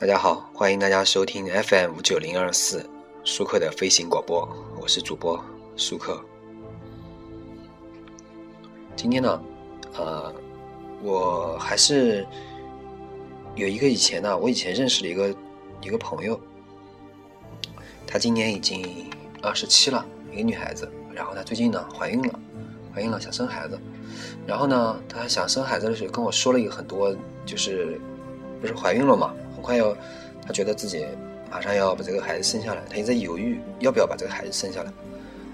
大家好，欢迎大家收听 FM 五九零二四舒克的飞行广播，我是主播舒克。今天呢，呃，我还是有一个以前呢，我以前认识的一个一个朋友，她今年已经二十七了，一个女孩子，然后她最近呢怀孕了，怀孕了想生孩子，然后呢，她想生孩子的时候跟我说了一个很多，就是不是怀孕了嘛。很快要，他觉得自己马上要把这个孩子生下来，他也在犹豫要不要把这个孩子生下来，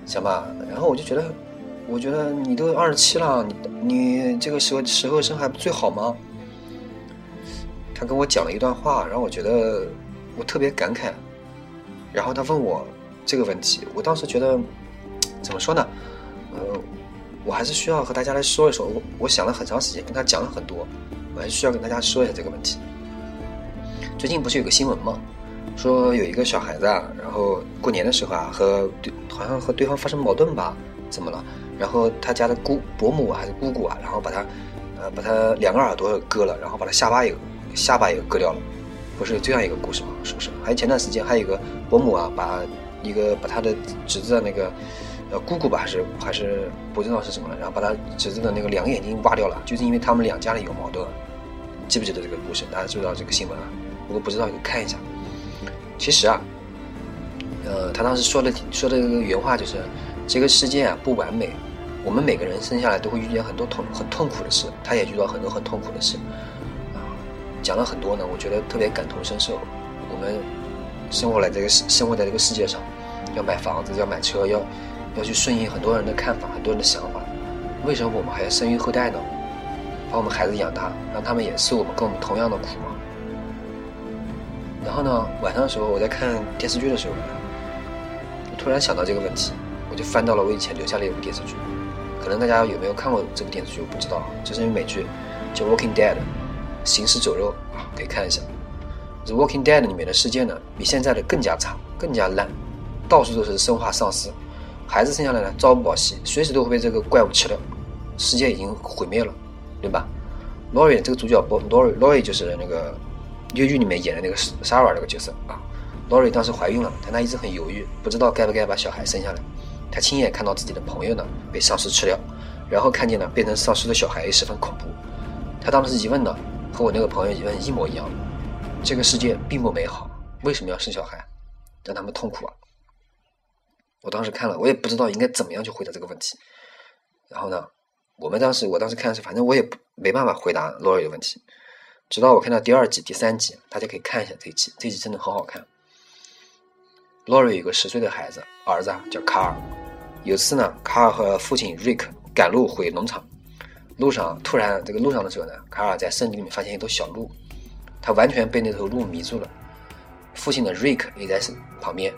想吧。然后我就觉得，我觉得你都二十七了，你你这个时候时候生还不最好吗？他跟我讲了一段话，然后我觉得我特别感慨。然后他问我这个问题，我当时觉得怎么说呢？呃，我还是需要和大家来说一说。我我想了很长时间，跟他讲了很多，我还需要跟大家说一下这个问题。最近不是有个新闻吗？说有一个小孩子啊，然后过年的时候啊，和对好像和对方发生矛盾吧？怎么了？然后他家的姑伯母还是姑姑啊，然后把他呃把他两个耳朵割了，然后把他下巴也下巴也割掉了，不是这样一个故事吗？是不是？还有前段时间还有一个伯母啊，把一个把他的侄子的那个呃姑姑吧，还是还是不知道是什么了，然后把他侄子的那个两个眼睛挖掉了，就是因为他们两家里有矛盾。记不记得这个故事？大家知道这个新闻啊？如果不知道，你看一下。其实啊，呃，他当时说的说的原话就是：这个世界啊不完美，我们每个人生下来都会遇见很多痛很痛苦的事，他也遇到很多很痛苦的事。啊，讲了很多呢，我觉得特别感同身受。我们生活在这个世生活在这个世界上，要买房子，要买车，要要去顺应很多人的看法，很多人的想法。为什么我们还要生育后代呢？把我们孩子养大，让他们也受我们跟我们同样的苦吗？然后呢，晚上的时候我在看电视剧的时候，我突然想到这个问题，我就翻到了我以前留下的一部电视剧。可能大家有没有看过这部电视剧，我不知道，这是一部美剧，叫《Walking Dead》，行尸走肉啊，可以看一下。这《Walking Dead》里面的世界呢，比现在的更加差，更加烂，到处都是生化丧尸，孩子生下来呢，朝不保夕，随时都会被这个怪物吃掉，世界已经毁灭了，对吧？Lori 这个主角不，Lori，Lori 就是那个。越狱里面演的那个沙瓦这个角色啊，Lori 当时怀孕了，但她一直很犹豫，不知道该不该把小孩生下来。她亲眼看到自己的朋友呢被丧尸吃掉，然后看见了变成丧尸的小孩也十分恐怖。她当时疑问呢，和我那个朋友疑问一模一样：这个世界并不美好，为什么要生小孩，让他们痛苦啊？我当时看了，我也不知道应该怎么样去回答这个问题。然后呢，我们当时我当时看是，反正我也没办法回答 Lori 的问题。直到我看到第二集、第三集，大家可以看一下这一集，这集真的很好看。Lori 有个十岁的孩子，儿子叫卡尔。有次呢，卡尔和父亲 Rick 赶路回农场，路上突然这个路上的时候呢，卡尔在森林里面发现一头小鹿，他完全被那头鹿迷住了。父亲的 Rick 也在旁边，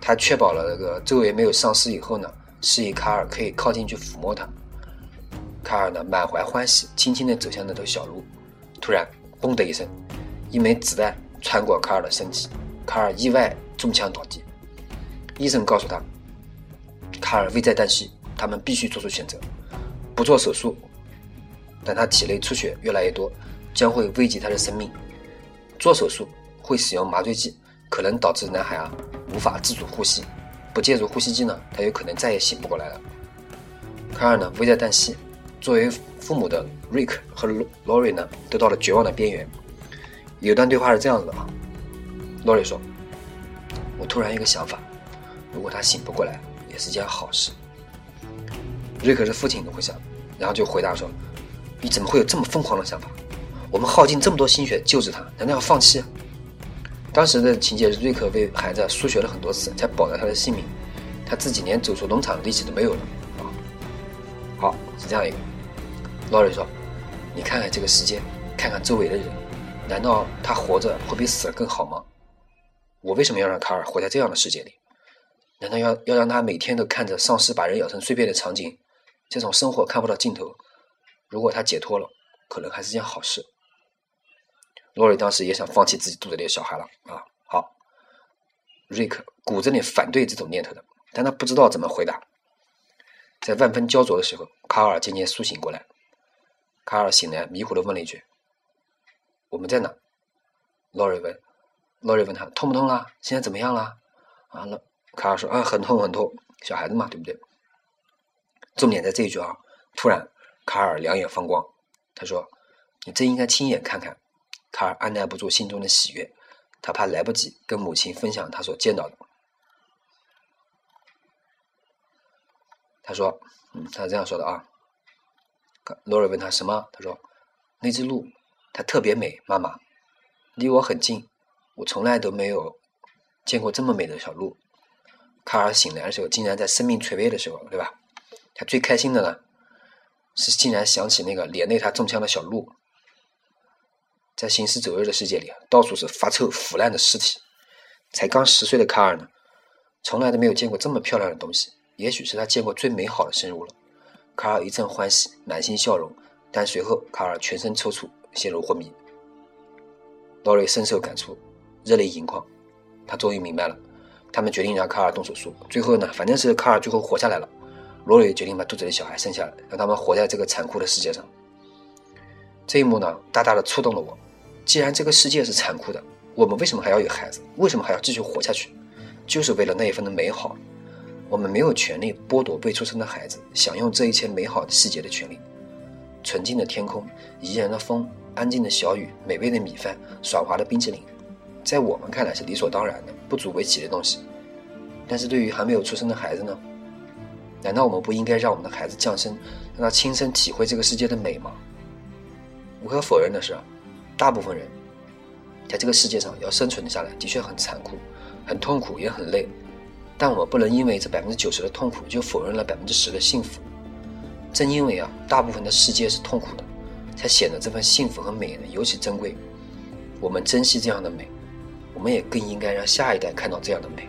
他确保了这个周围没有丧尸以后呢，示意卡尔可以靠近去抚摸它。卡尔呢满怀欢喜，轻轻地走向那头小鹿。突然，嘣的一声，一枚子弹穿过卡尔的身体，卡尔意外中枪倒地。医生告诉他，卡尔危在旦夕，他们必须做出选择：不做手术，但他体内出血越来越多，将会危及他的生命；做手术会使用麻醉剂，可能导致男孩啊无法自主呼吸，不借助呼吸机呢，他有可能再也醒不过来了。卡尔呢危在旦夕，作为。父母的 Rick 和 Lori 呢，都到了绝望的边缘。有段对话是这样子的啊，Lori 说：“我突然一个想法，如果他醒不过来，也是件好事。”Rick 是父亲都会想，然后就回答说：“你怎么会有这么疯狂的想法？我们耗尽这么多心血救治他，难道要放弃？”当时的情节是瑞克为孩子输血了很多次，才保了他的性命，他自己连走出农场的力气都没有了啊。好，是这样一个。劳瑞说：“你看看这个世界，看看周围的人，难道他活着会比死了更好吗？我为什么要让卡尔活在这样的世界里？难道要要让他每天都看着丧尸把人咬成碎片的场景？这种生活看不到尽头。如果他解脱了，可能还是件好事。”洛瑞当时也想放弃自己肚子里的小孩了啊！好，瑞克骨子里反对这种念头的，但他不知道怎么回答。在万分焦灼的时候，卡尔渐渐苏醒过来。卡尔醒来，迷糊的问了一句：“我们在哪？”洛瑞问，洛瑞问他痛不痛啦？现在怎么样啦？啊，了，卡尔说啊，很痛很痛，小孩子嘛，对不对？重点在这一句啊！突然，卡尔两眼放光，他说：“你真应该亲眼看看。”卡尔按捺不住心中的喜悦，他怕来不及跟母亲分享他所见到的。他说：“嗯，他是这样说的啊。”罗瑞问他什么？他说：“那只鹿，它特别美，妈妈，离我很近，我从来都没有见过这么美的小鹿。”卡尔醒来的时候，竟然在生命垂危的时候，对吧？他最开心的呢，是竟然想起那个连累他中枪的小鹿。在行尸走肉的世界里，到处是发臭腐烂的尸体。才刚十岁的卡尔呢，从来都没有见过这么漂亮的东西，也许是他见过最美好的生物了。卡尔一阵欢喜，满心笑容，但随后卡尔全身抽搐，陷入昏迷。劳瑞深受感触，热泪盈眶。他终于明白了，他们决定让卡尔动手术。最后呢，反正是卡尔最后活下来了。罗瑞决定把肚子里小孩生下来，让他们活在这个残酷的世界上。这一幕呢，大大的触动了我。既然这个世界是残酷的，我们为什么还要有孩子？为什么还要继续活下去？就是为了那一份的美好。我们没有权利剥夺未出生的孩子享用这一切美好的细节的权利。纯净的天空，宜人的风，安静的小雨，美味的米饭，爽滑的冰淇淋，在我们看来是理所当然的、不足为奇的东西。但是对于还没有出生的孩子呢？难道我们不应该让我们的孩子降生，让他亲身体会这个世界的美吗？无可否认的是，大部分人在这个世界上要生存下来，的确很残酷、很痛苦，也很累。但我们不能因为这百分之九十的痛苦，就否认了百分之十的幸福。正因为啊，大部分的世界是痛苦的，才显得这份幸福和美呢尤其珍贵。我们珍惜这样的美，我们也更应该让下一代看到这样的美。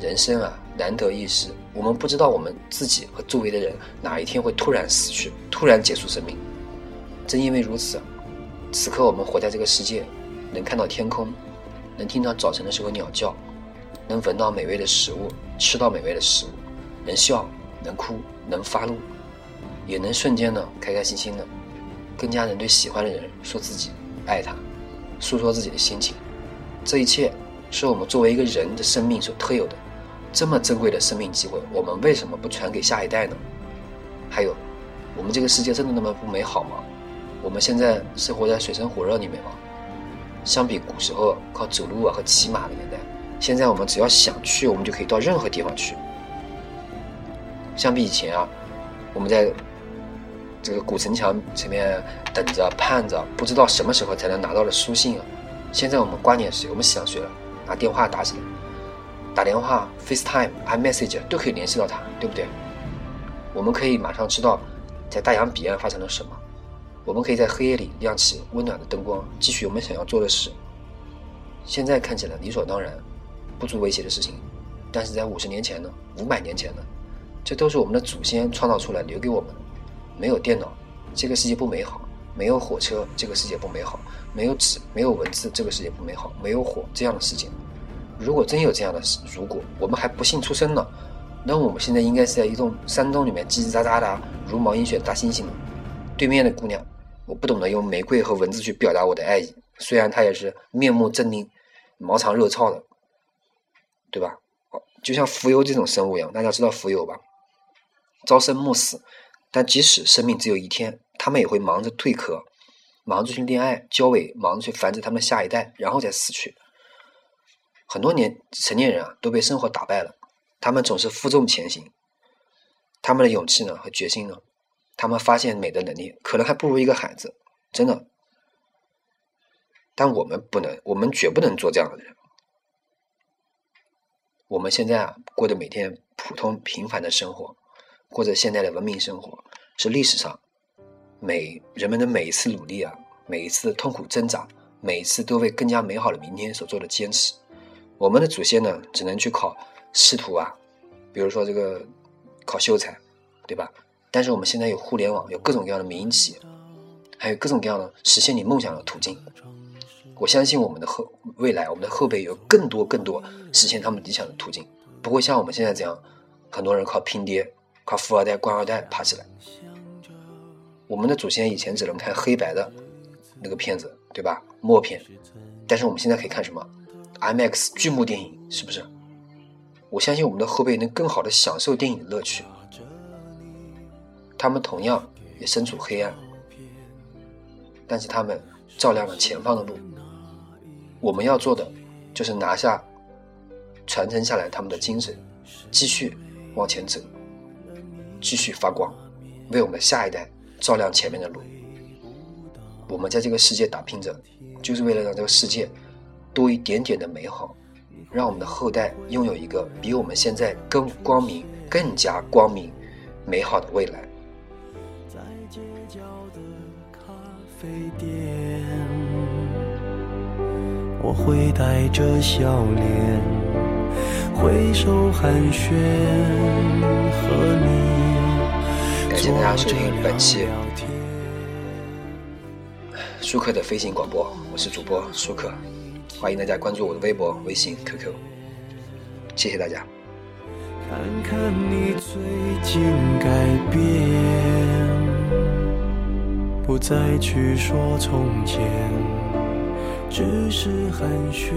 人生啊，难得一时。我们不知道我们自己和周围的人哪一天会突然死去，突然结束生命。正因为如此，此刻我们活在这个世界，能看到天空，能听到早晨的时候鸟叫，能闻到美味的食物，吃到美味的食物，能笑，能哭，能发怒，也能瞬间呢开开心心的，更加能对喜欢的人说自己爱他，诉说自己的心情。这一切是我们作为一个人的生命所特有的。这么珍贵的生命机会，我们为什么不传给下一代呢？还有，我们这个世界真的那么不美好吗？我们现在是活在水深火热里面吗？相比古时候靠走路啊和骑马的年代，现在我们只要想去，我们就可以到任何地方去。相比以前啊，我们在这个古城墙前面等着盼着，不知道什么时候才能拿到的书信啊，现在我们挂念是？我们想谁了？拿电话打起来。打电话、FaceTime、iMessage 都可以联系到他，对不对？我们可以马上知道在大洋彼岸发生了什么。我们可以在黑夜里亮起温暖的灯光，继续我们想要做的事。现在看起来理所当然、不足为奇的事情，但是在五十年前呢？五百年前呢？这都是我们的祖先创造出来留给我们。没有电脑，这个世界不美好；没有火车，这个世界不美好；没有纸，没有文字，这个世界不美好；没有火，这样的世界。如果真有这样的事，如果我们还不幸出生呢，那我们现在应该是在一栋山洞里面叽叽喳喳的，如毛饮血大猩猩呢。对面的姑娘，我不懂得用玫瑰和文字去表达我的爱意，虽然她也是面目狰狞、毛长肉糙的，对吧？就像蜉蝣这种生物一样，大家知道蜉蝣吧？朝生暮死，但即使生命只有一天，他们也会忙着蜕壳，忙着去恋爱、交尾，忙着去繁殖他们下一代，然后再死去。很多年成年人啊都被生活打败了，他们总是负重前行，他们的勇气呢和决心呢，他们发现美的能力可能还不如一个孩子，真的。但我们不能，我们绝不能做这样的人。我们现在啊过的每天普通平凡的生活，过着现代的文明生活，是历史上每人们的每一次努力啊，每一次痛苦挣扎，每一次都为更加美好的明天所做的坚持。我们的祖先呢，只能去考仕途啊，比如说这个考秀才，对吧？但是我们现在有互联网，有各种各样的民营企业，还有各种各样的实现你梦想的途径。我相信我们的后未来，我们的后辈有更多更多实现他们理想的途径，不会像我们现在这样，很多人靠拼爹、靠富二代、官二代爬起来。我们的祖先以前只能看黑白的那个片子，对吧？默片。但是我们现在可以看什么？IMAX 巨幕电影，是不是？我相信我们的后辈能更好的享受电影的乐趣。他们同样也身处黑暗，但是他们照亮了前方的路。我们要做的就是拿下、传承下来他们的精神，继续往前走，继续发光，为我们的下一代照亮前面的路。我们在这个世界打拼着，就是为了让这个世界多一点点的美好，让我们的后代拥有一个比我们现在更光明、更加光明、美好的未来。在街角的咖啡店。我会带着笑脸挥手寒暄，和你感谢大家收听本期舒克的飞行广播，我是主播舒克，欢迎大家关注我的微博、微信、QQ，谢谢大家。看看你最近改变，不再去说从前。只是寒暄，